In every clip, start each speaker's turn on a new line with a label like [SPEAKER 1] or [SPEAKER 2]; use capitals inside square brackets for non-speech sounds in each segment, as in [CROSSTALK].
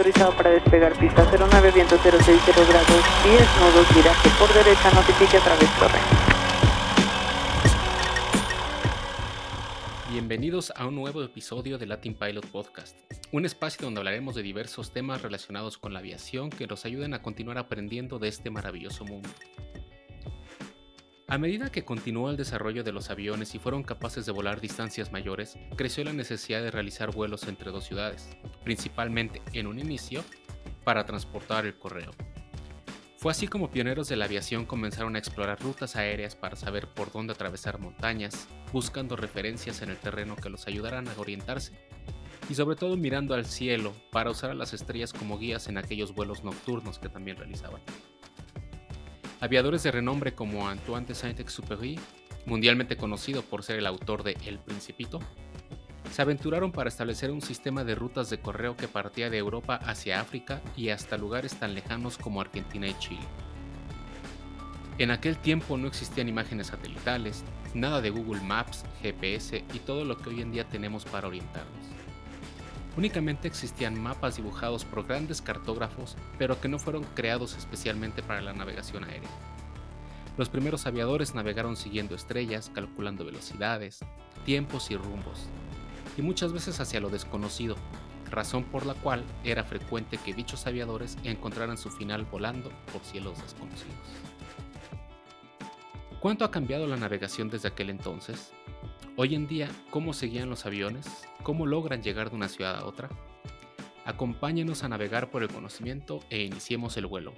[SPEAKER 1] autorizado para despegar pista 09, viento 060 grados 10 nudos, viraje por derecha, notifique a través torre.
[SPEAKER 2] Bienvenidos a un nuevo episodio de Latin Pilot Podcast, un espacio donde hablaremos de diversos temas relacionados con la aviación que nos ayuden a continuar aprendiendo de este maravilloso mundo. A medida que continuó el desarrollo de los aviones y fueron capaces de volar distancias mayores, creció la necesidad de realizar vuelos entre dos ciudades, principalmente en un inicio para transportar el correo. Fue así como pioneros de la aviación comenzaron a explorar rutas aéreas para saber por dónde atravesar montañas, buscando referencias en el terreno que los ayudaran a orientarse, y sobre todo mirando al cielo para usar a las estrellas como guías en aquellos vuelos nocturnos que también realizaban. Aviadores de renombre como Antoine de Saint-Exupéry, mundialmente conocido por ser el autor de El Principito, se aventuraron para establecer un sistema de rutas de correo que partía de Europa hacia África y hasta lugares tan lejanos como Argentina y Chile. En aquel tiempo no existían imágenes satelitales, nada de Google Maps, GPS y todo lo que hoy en día tenemos para orientarnos. Únicamente existían mapas dibujados por grandes cartógrafos, pero que no fueron creados especialmente para la navegación aérea. Los primeros aviadores navegaron siguiendo estrellas, calculando velocidades, tiempos y rumbos, y muchas veces hacia lo desconocido, razón por la cual era frecuente que dichos aviadores encontraran su final volando por cielos desconocidos. ¿Cuánto ha cambiado la navegación desde aquel entonces? Hoy en día, ¿cómo seguían los aviones? ¿Cómo logran llegar de una ciudad a otra? Acompáñenos a navegar por el conocimiento e iniciemos el vuelo.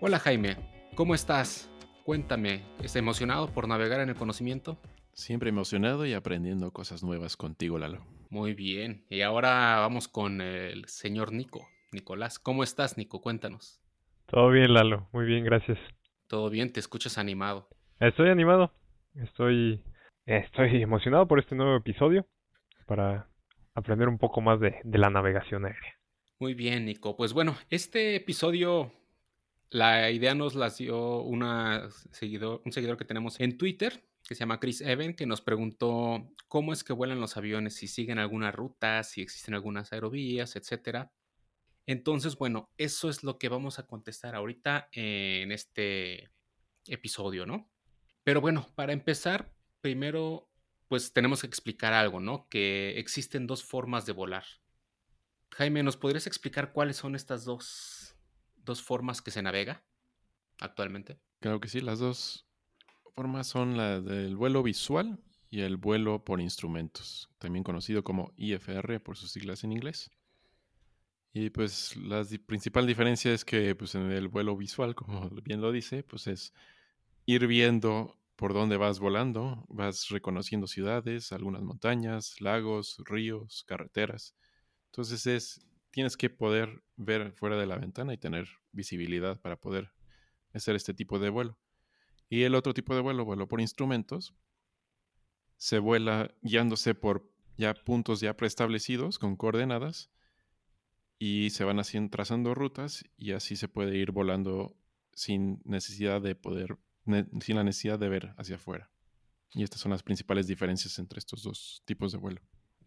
[SPEAKER 2] Hola Jaime, ¿cómo estás? Cuéntame, ¿estás emocionado por navegar en el conocimiento?
[SPEAKER 3] Siempre emocionado y aprendiendo cosas nuevas contigo, Lalo.
[SPEAKER 2] Muy bien, y ahora vamos con el señor Nico. Nicolás, ¿cómo estás, Nico? Cuéntanos.
[SPEAKER 4] Todo bien, Lalo. Muy bien, gracias.
[SPEAKER 2] Todo bien, te escuchas animado.
[SPEAKER 4] Estoy animado. Estoy, estoy [LAUGHS] emocionado por este nuevo episodio para aprender un poco más de, la navegación aérea.
[SPEAKER 2] Muy bien, Nico. Pues bueno, este episodio, la idea nos la dio seguidor, un seguidor que tenemos en Twitter, que se llama Chris Evan, que nos preguntó cómo es que vuelan los aviones, si siguen alguna ruta, si existen algunas aerovías, etcétera. Entonces, bueno, eso es lo que vamos a contestar ahorita en este episodio, ¿no? Pero bueno, para empezar, primero, pues tenemos que explicar algo, ¿no? Que existen dos formas de volar. Jaime, ¿nos podrías explicar cuáles son estas dos, dos formas que se navega actualmente?
[SPEAKER 3] Claro que sí, las dos formas son la del vuelo visual y el vuelo por instrumentos, también conocido como IFR por sus siglas en inglés. Y pues la principal diferencia es que pues en el vuelo visual, [LAUGHS] como bien lo dice, pues es ir viendo por dónde vas volando, vas reconociendo ciudades, algunas montañas, lagos, ríos, carreteras. Entonces es tienes que poder ver fuera de la ventana y tener visibilidad para poder hacer este tipo de vuelo. Y el otro tipo de vuelo, vuelo por instrumentos, se vuela guiándose por ya puntos ya preestablecidos con coordenadas y se van haciendo, trazando rutas y así se puede ir volando sin necesidad de poder, sin la necesidad de ver hacia afuera. Y estas son las principales diferencias entre estos dos tipos de vuelo.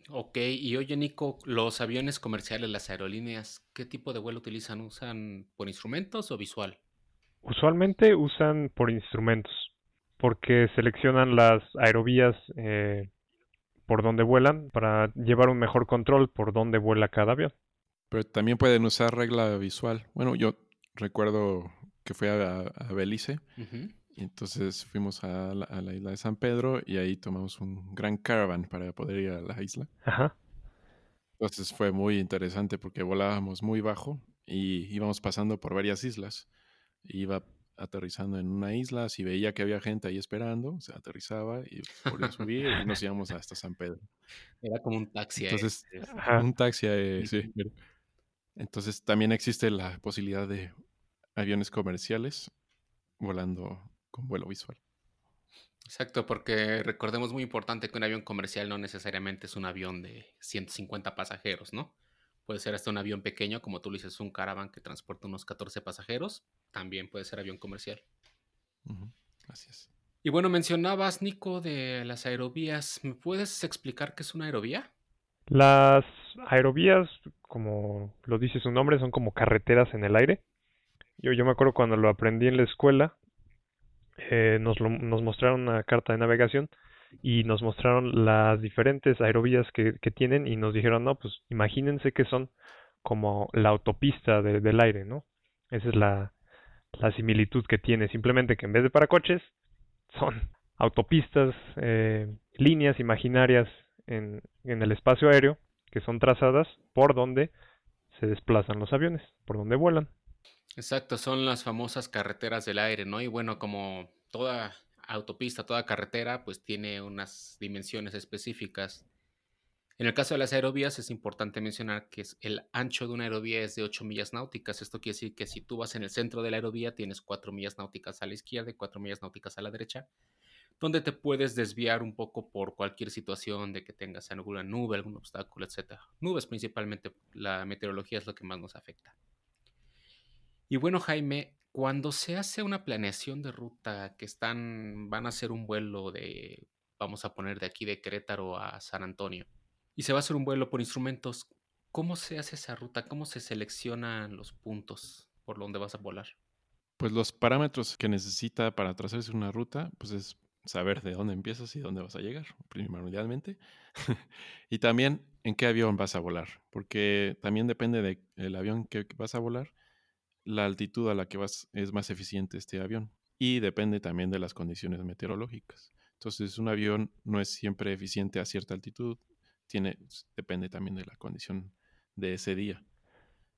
[SPEAKER 2] Ok, y oye Nico, los aviones comerciales, las aerolíneas, ¿qué tipo de vuelo utilizan? ¿Usan por instrumentos o visual?
[SPEAKER 4] Usualmente usan por instrumentos, porque seleccionan las aerovías eh, por donde vuelan para llevar un mejor control por donde vuela cada avión.
[SPEAKER 3] Pero también pueden usar regla visual. Bueno, yo recuerdo que fui a, Belice y entonces fuimos a la, isla de San Pedro y ahí tomamos un gran caravan para poder ir a la isla.
[SPEAKER 4] Ajá.
[SPEAKER 3] Entonces fue muy interesante porque volábamos muy bajo y íbamos pasando por varias islas. Iba aterrizando en una isla, si veía que había gente ahí esperando, se aterrizaba y volvía a subir y nos íbamos hasta San Pedro.
[SPEAKER 2] Era como un taxi.
[SPEAKER 3] Entonces, un taxi, sí. Entonces también existe la posibilidad de aviones comerciales volando con vuelo visual.
[SPEAKER 2] Exacto, porque recordemos muy importante que un avión comercial no necesariamente es un avión de 150 pasajeros, ¿no? Puede ser hasta un avión pequeño, como tú le dices, un caravan que transporta unos 14 pasajeros, también puede ser avión comercial.
[SPEAKER 3] Así es.
[SPEAKER 2] Y bueno, mencionabas, Nico, de las aerovías. ¿Me puedes explicar qué es una aerovía?
[SPEAKER 4] Las aerovías, como lo dice su nombre, son como carreteras en el aire. Yo, yo me acuerdo cuando lo aprendí en la escuela, eh, nos, lo, nos mostraron una carta de navegación y nos mostraron las diferentes aerovías que, tienen y nos dijeron, no, pues imagínense que son como la autopista de, del aire, ¿no? Esa es la, similitud que tiene, simplemente que en vez de para coches, son autopistas, eh, líneas imaginarias en el espacio aéreo que son trazadas por donde se desplazan los aviones, por donde vuelan.
[SPEAKER 2] Exacto, son las famosas carreteras del aire, ¿no? Y bueno, como toda autopista, toda carretera, pues tiene unas dimensiones específicas. En el caso de las aerovías es importante mencionar que el ancho de una aerovía es de 8 millas náuticas. Esto quiere decir que si tú vas en el centro de la aerovía tienes 4 millas náuticas a la izquierda y 4 millas náuticas a la derecha, donde te puedes desviar un poco por cualquier situación de que tengas alguna nube, algún obstáculo, etc. Nubes principalmente, la meteorología es lo que más nos afecta. Y bueno, Jaime, cuando se hace una planeación de ruta que están, van a hacer un vuelo de, vamos a poner de aquí de Querétaro a San Antonio, y se va a hacer un vuelo por instrumentos, ¿cómo se hace esa ruta? ¿Cómo se seleccionan los puntos por donde vas a volar?
[SPEAKER 3] Pues los parámetros que necesita para trazarse una ruta, pues es saber de dónde empiezas y dónde vas a llegar, primordialmente. [LAUGHS] y también en qué avión vas a volar, porque también depende del avión que vas a volar, la altitud a la que vas es más eficiente este avión y depende también de las condiciones meteorológicas. Entonces, un avión no es siempre eficiente a cierta altitud, tiene, depende también de la condición de ese día.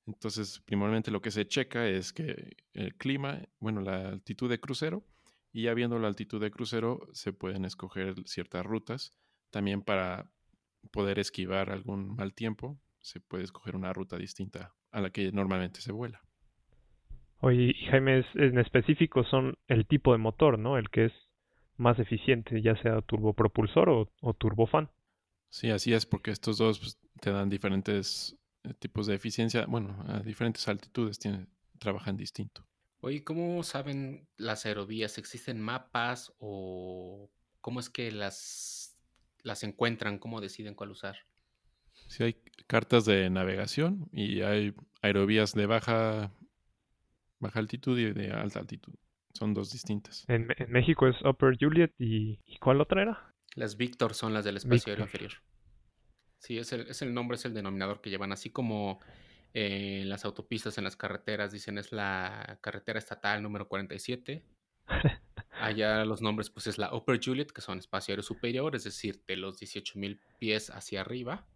[SPEAKER 3] Entonces, primordialmente lo que se checa es que el clima, bueno, la altitud de crucero, y ya viendo la altitud de crucero, se pueden escoger ciertas rutas. También para poder esquivar algún mal tiempo, se puede escoger una ruta distinta a la que normalmente se vuela.
[SPEAKER 4] Oye, Jaime, en específico son el tipo de motor, ¿no? El que es más eficiente, ya sea turbopropulsor o, o turbofan.
[SPEAKER 3] Sí, así es, porque estos dos pues, te dan diferentes eh, tipos de eficiencia. Bueno, a diferentes altitudes tienen, trabajan distinto.
[SPEAKER 2] Oye, ¿cómo saben las aerovías? ¿Existen mapas o cómo es que las, las encuentran? ¿Cómo deciden cuál usar?
[SPEAKER 3] Sí, hay cartas de navegación y hay aerovías de baja baja altitud y de alta altitud. Son dos distintas.
[SPEAKER 4] En, México es Upper Juliet y, ¿cuál otra era?
[SPEAKER 2] Las Victor son las del espacio aéreo inferior. Sí, es el, es el nombre, es el denominador que llevan, así como eh, en las autopistas, en las carreteras, dicen es la carretera estatal número 47. [LAUGHS] Allá los nombres, pues es la Upper Juliet, que son espacio aéreo superior, es decir, de los 18.000 pies hacia arriba.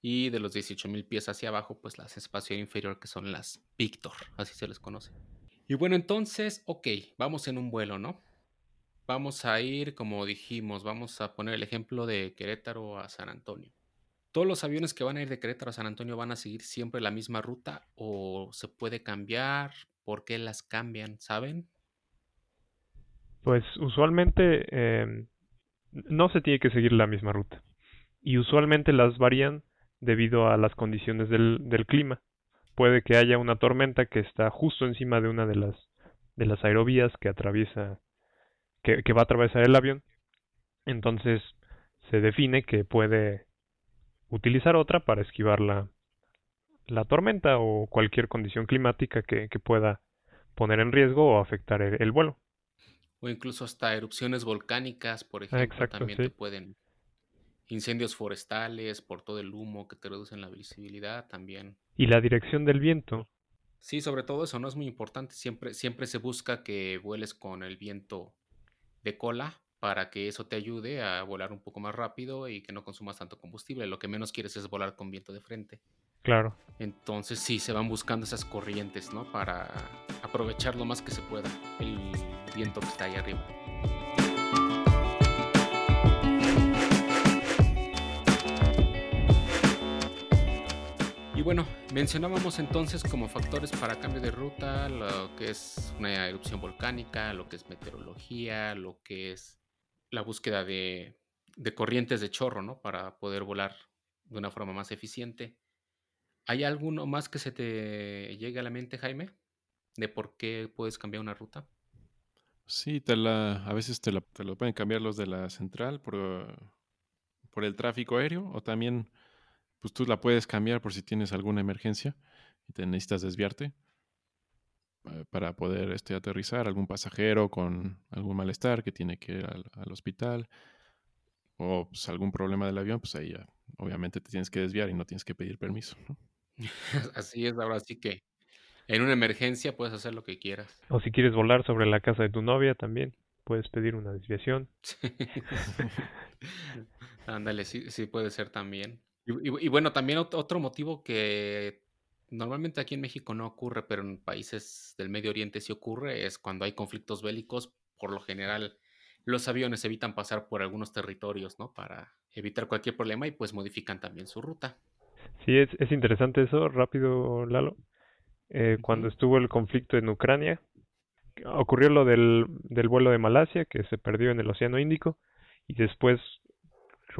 [SPEAKER 2] Y de los 18.000 pies hacia abajo, pues las espacio inferior, que son las Victor, así se les conoce. Y bueno, entonces, ok, vamos en un vuelo, ¿no? Vamos a ir, como dijimos, vamos a poner el ejemplo de Querétaro a San Antonio. ¿Todos los aviones que van a ir de Querétaro a San Antonio van a seguir siempre la misma ruta o se puede cambiar? ¿Por qué las cambian? ¿Saben?
[SPEAKER 4] Pues usualmente eh, no se tiene que seguir la misma ruta. Y usualmente las varían debido a las condiciones del, del clima. Puede que haya una tormenta que está justo encima de una de las, de las aerovías que atraviesa, que, que va a atravesar el avión. Entonces se define que puede utilizar otra para esquivar la, la tormenta o cualquier condición climática que, que pueda poner en riesgo o afectar el, vuelo.
[SPEAKER 2] O incluso hasta erupciones volcánicas, por ejemplo, también te pueden incendios forestales, por todo el humo que te reducen la visibilidad también.
[SPEAKER 4] Y la dirección del viento.
[SPEAKER 2] Sí, sobre todo eso no es muy importante. Siempre, siempre se busca que vueles con el viento de cola para que eso te ayude a volar un poco más rápido y que no consumas tanto combustible. Lo que menos quieres es volar con viento de frente.
[SPEAKER 4] Claro.
[SPEAKER 2] Entonces sí, se van buscando esas corrientes, ¿no? Para aprovechar lo más que se pueda el viento que está ahí arriba. Bueno, mencionábamos entonces como factores para cambio de ruta lo que es una erupción volcánica, lo que es meteorología, lo que es la búsqueda de, corrientes de chorro, ¿no? Para poder volar de una forma más eficiente. ¿Hay alguno más que se te llegue a la mente, Jaime? ¿De por qué puedes cambiar una ruta?
[SPEAKER 3] Sí, te la, a veces te, te lo pueden cambiar los de la central por el tráfico aéreo o también pues tú la puedes cambiar por si tienes alguna emergencia y te necesitas desviarte eh, para poder este, aterrizar algún pasajero con algún malestar que tiene que ir al, al hospital o pues, algún problema del avión, pues ahí ya, obviamente te tienes que desviar y no tienes que pedir permiso. ¿no? [LAUGHS]
[SPEAKER 2] Así es, ahora sí que en una emergencia puedes hacer lo que quieras.
[SPEAKER 4] O si quieres volar sobre la casa de tu novia también, puedes pedir una desviación. [LAUGHS] [LAUGHS]
[SPEAKER 2] Ándale, sí, sí puede ser también. Y, y- y bueno, también ot- otro motivo que normalmente aquí en México no ocurre, pero en países del Medio Oriente sí ocurre, es cuando hay conflictos bélicos, por lo general los aviones evitan pasar por algunos territorios, ¿no? Para evitar cualquier problema y pues modifican también su ruta.
[SPEAKER 4] Sí, es, es interesante eso, rápido, Lalo. Eh, cuando estuvo el conflicto en Ucrania, ocurrió lo del, del vuelo de Malasia, que se perdió en el Océano Índico, y después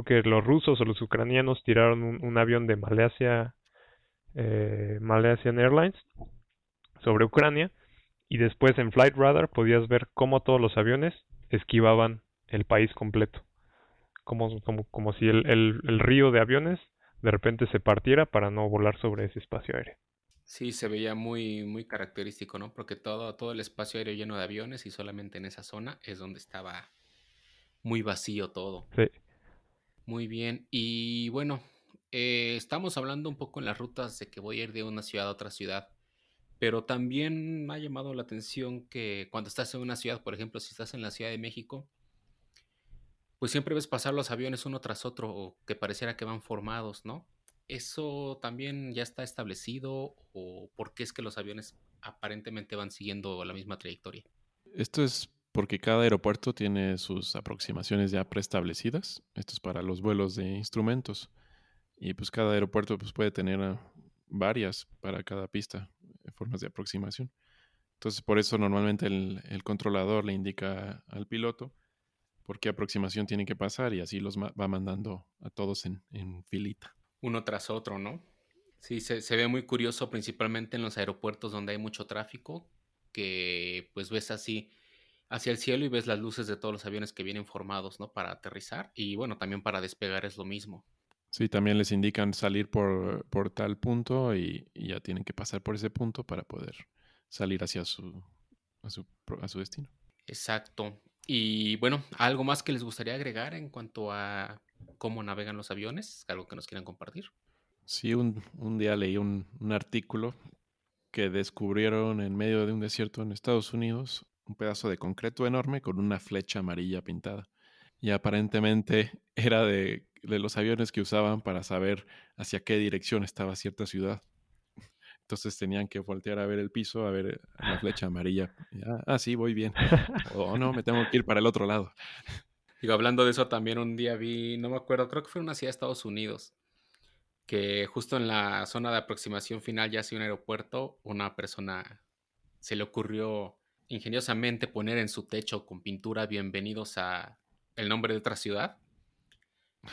[SPEAKER 4] creo que los rusos o los ucranianos tiraron un, un avión de Malasia, eh, Malaysian Airlines sobre Ucrania, y después en Flight Radar podías ver cómo todos los aviones esquivaban el país completo, como, como, como si el, el, el río de aviones de repente se partiera para no volar sobre ese espacio aéreo.
[SPEAKER 2] Sí, se veía muy, muy característico, ¿no? Porque todo, todo el espacio aéreo lleno de aviones y solamente en esa zona es donde estaba muy vacío todo.
[SPEAKER 4] Sí.
[SPEAKER 2] Muy bien. Y bueno, eh, estamos hablando un poco en las rutas de que voy a ir de una ciudad a otra ciudad. Pero también me ha llamado la atención que cuando estás en una ciudad, por ejemplo, si estás en la Ciudad de México, pues siempre ves pasar los aviones uno tras otro o que pareciera que van formados, ¿no? ¿Eso también ya está establecido o por qué es que los aviones aparentemente van siguiendo la misma trayectoria?
[SPEAKER 3] Esto es porque cada aeropuerto tiene sus aproximaciones ya preestablecidas. Esto es para los vuelos de instrumentos. Y pues cada aeropuerto pues, puede tener ah, varias para cada pista, eh, formas de aproximación. Entonces por eso normalmente el, controlador le indica al piloto por qué aproximación tiene que pasar y así los va mandando a todos en, filita.
[SPEAKER 2] Uno tras otro, ¿no? Sí, se ve muy curioso principalmente en los aeropuertos donde hay mucho tráfico, que pues ves así hacia el cielo y ves las luces de todos los aviones que vienen formados, ¿no? Para aterrizar y bueno, también para despegar es lo mismo.
[SPEAKER 3] Sí, también les indican salir por, por tal punto y, y ya tienen que pasar por ese punto para poder salir hacia su, a su, a su destino.
[SPEAKER 2] Exacto. Y bueno, ¿algo más que les gustaría agregar en cuanto a cómo navegan los aviones? ¿Algo que nos quieran compartir?
[SPEAKER 3] Sí, un, un día leí un, un artículo que descubrieron en medio de un desierto en Estados Unidos un pedazo de concreto enorme con una flecha amarilla pintada. Y aparentemente [LAUGHS] era de, los aviones que usaban para saber hacia qué dirección estaba cierta ciudad. Entonces tenían que voltear a ver el piso, a ver la flecha amarilla. Ah, ah, sí, voy bien. O no, me tengo que ir para el otro lado. [LAUGHS]
[SPEAKER 2] Digo, hablando de eso, también un día vi, no me acuerdo, creo que fue una ciudad de Estados Unidos, que justo en la zona de aproximación final, ya hacia un aeropuerto, una persona se le ocurrió ingeniosamente poner en su techo con pintura bienvenidos a el nombre de otra ciudad.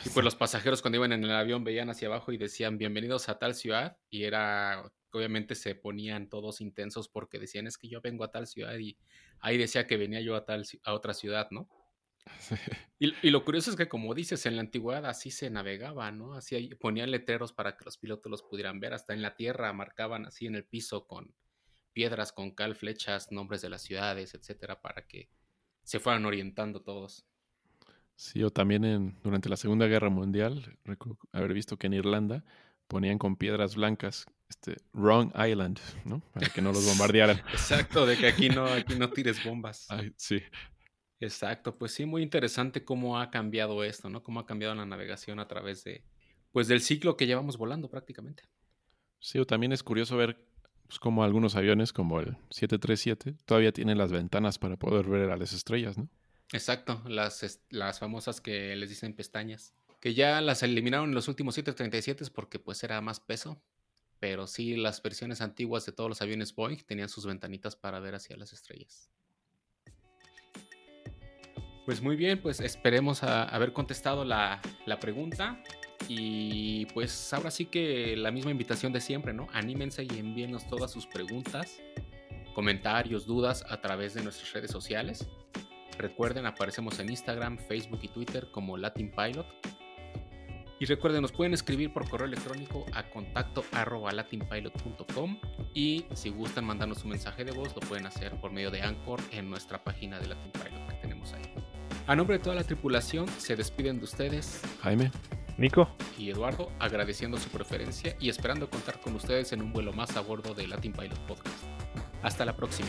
[SPEAKER 2] Y pues los pasajeros cuando iban en el avión veían hacia abajo y decían bienvenidos a tal ciudad y era, obviamente se ponían todos intensos porque decían es que yo vengo a tal ciudad y ahí decía que venía yo a tal a otra ciudad, ¿no? [LAUGHS] Y, y lo curioso es que, como dices, en la antigüedad así se navegaba, ¿no? Así ponían letreros para que los pilotos los pudieran ver. Hasta en la tierra marcaban así en el piso con piedras, con cal, flechas, nombres de las ciudades, etcétera, para que se fueran orientando todos.
[SPEAKER 3] Sí, o también en, durante la Segunda Guerra Mundial, recuerdo haber visto que en Irlanda ponían con piedras blancas este Wrong Island, ¿no? Para que no los [LAUGHS] bombardearan.
[SPEAKER 2] Exacto, de que aquí no, [LAUGHS] aquí no tires bombas.
[SPEAKER 3] Ay, sí.
[SPEAKER 2] Exacto, pues sí, muy interesante cómo ha cambiado esto, ¿no? Cómo ha cambiado la navegación a través de, pues del ciclo que llevamos volando prácticamente.
[SPEAKER 3] Sí, o también es curioso ver pues, cómo algunos aviones, como el 737, todavía tienen las ventanas para poder ver a las estrellas, ¿no?
[SPEAKER 2] Exacto, las, las famosas que les dicen pestañas, que ya las eliminaron en los últimos 737 porque pues era más peso, pero sí las versiones antiguas de todos los aviones Boeing tenían sus ventanitas para ver hacia las estrellas. Pues muy bien, pues esperemos a- haber contestado la, la pregunta y pues ahora sí que la misma invitación de siempre, ¿no? Anímense y envíenos todas sus preguntas, comentarios, dudas a través de nuestras redes sociales. Recuerden, aparecemos en Instagram, Facebook y Twitter como Latin Pilot. Y recuerden, nos pueden escribir por correo electrónico a contacto arroba latinpilot.com y si gustan mandarnos un mensaje de voz lo pueden hacer por medio de Anchor en nuestra página de Latin Pilot que tenemos ahí. A nombre de toda la tripulación se despiden de ustedes
[SPEAKER 3] Jaime,
[SPEAKER 4] Nico,
[SPEAKER 2] y Eduardo agradeciendo su preferencia y esperando contar con ustedes en un vuelo más a bordo de Latin Pilot Podcast. Hasta la próxima.